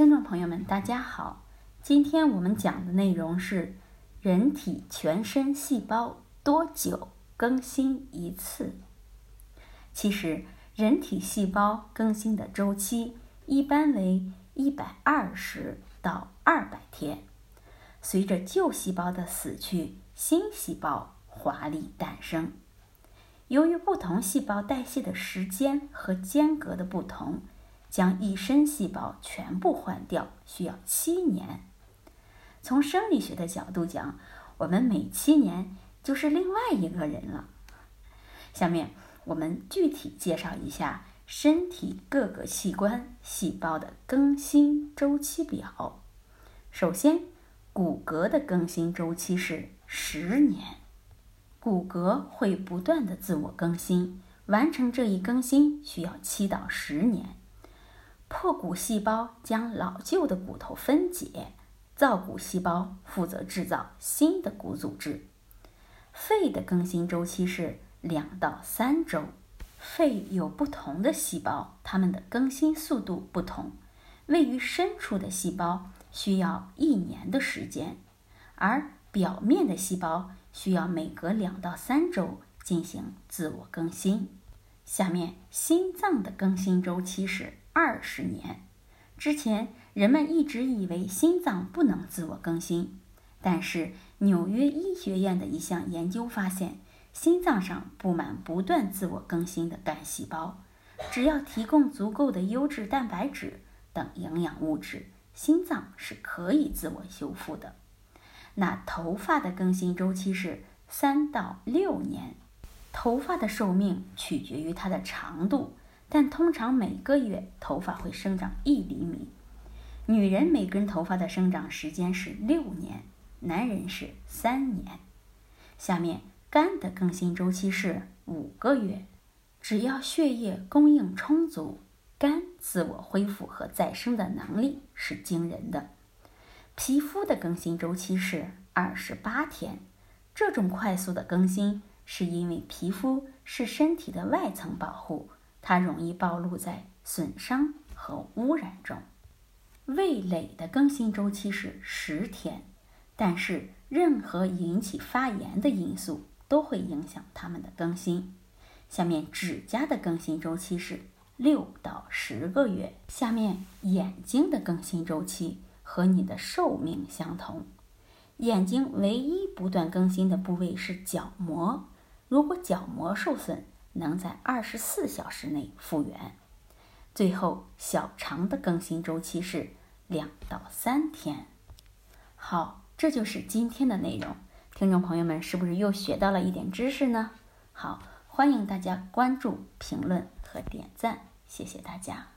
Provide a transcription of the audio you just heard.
听众朋友们，大家好，今天我们讲的内容是人体全身细胞多久更新一次。其实，人体细胞更新的周期一般为一百二十到二百天。随着旧细胞的死去，新细胞华丽诞生。由于不同细胞代谢的时间和间隔的不同，将一身细胞全部换掉需要七年。从生理学的角度讲，我们每七年就是另外一个人了。下面我们具体介绍一下身体各个器官细胞的更新周期表。首先，骨骼的更新周期是十年。骨骼会不断的自我更新，完成这一更新需要七到十年。破骨细胞将老旧的骨头分解，造骨细胞负责制造新的骨组织。肺的更新周期是两到三周。肺有不同的细胞，它们的更新速度不同。位于深处的细胞需要一年的时间，而表面的细胞。需要每隔两到三周进行自我更新。下面，心脏的更新周期是二十年。之前人们一直以为心脏不能自我更新，但是纽约医学院的一项研究发现，心脏上布满不断自我更新的干细胞，只要提供足够的优质蛋白质等营养物质，心脏是可以自我修复的。那头发的更新周期是三到六年，头发的寿命取决于它的长度，但通常每个月头发会生长一厘米。女人每根头发的生长时间是六年，男人是三年。下面肝的更新周期是五个月，只要血液供应充足，肝自我恢复和再生的能力是惊人的。皮肤的更新周期是二十八天，这种快速的更新是因为皮肤是身体的外层保护，它容易暴露在损伤和污染中。味蕾的更新周期是十天，但是任何引起发炎的因素都会影响它们的更新。下面指甲的更新周期是六到十个月。下面眼睛的更新周期。和你的寿命相同，眼睛唯一不断更新的部位是角膜。如果角膜受损，能在二十四小时内复原。最后，小肠的更新周期是两到三天。好，这就是今天的内容。听众朋友们，是不是又学到了一点知识呢？好，欢迎大家关注、评论和点赞，谢谢大家。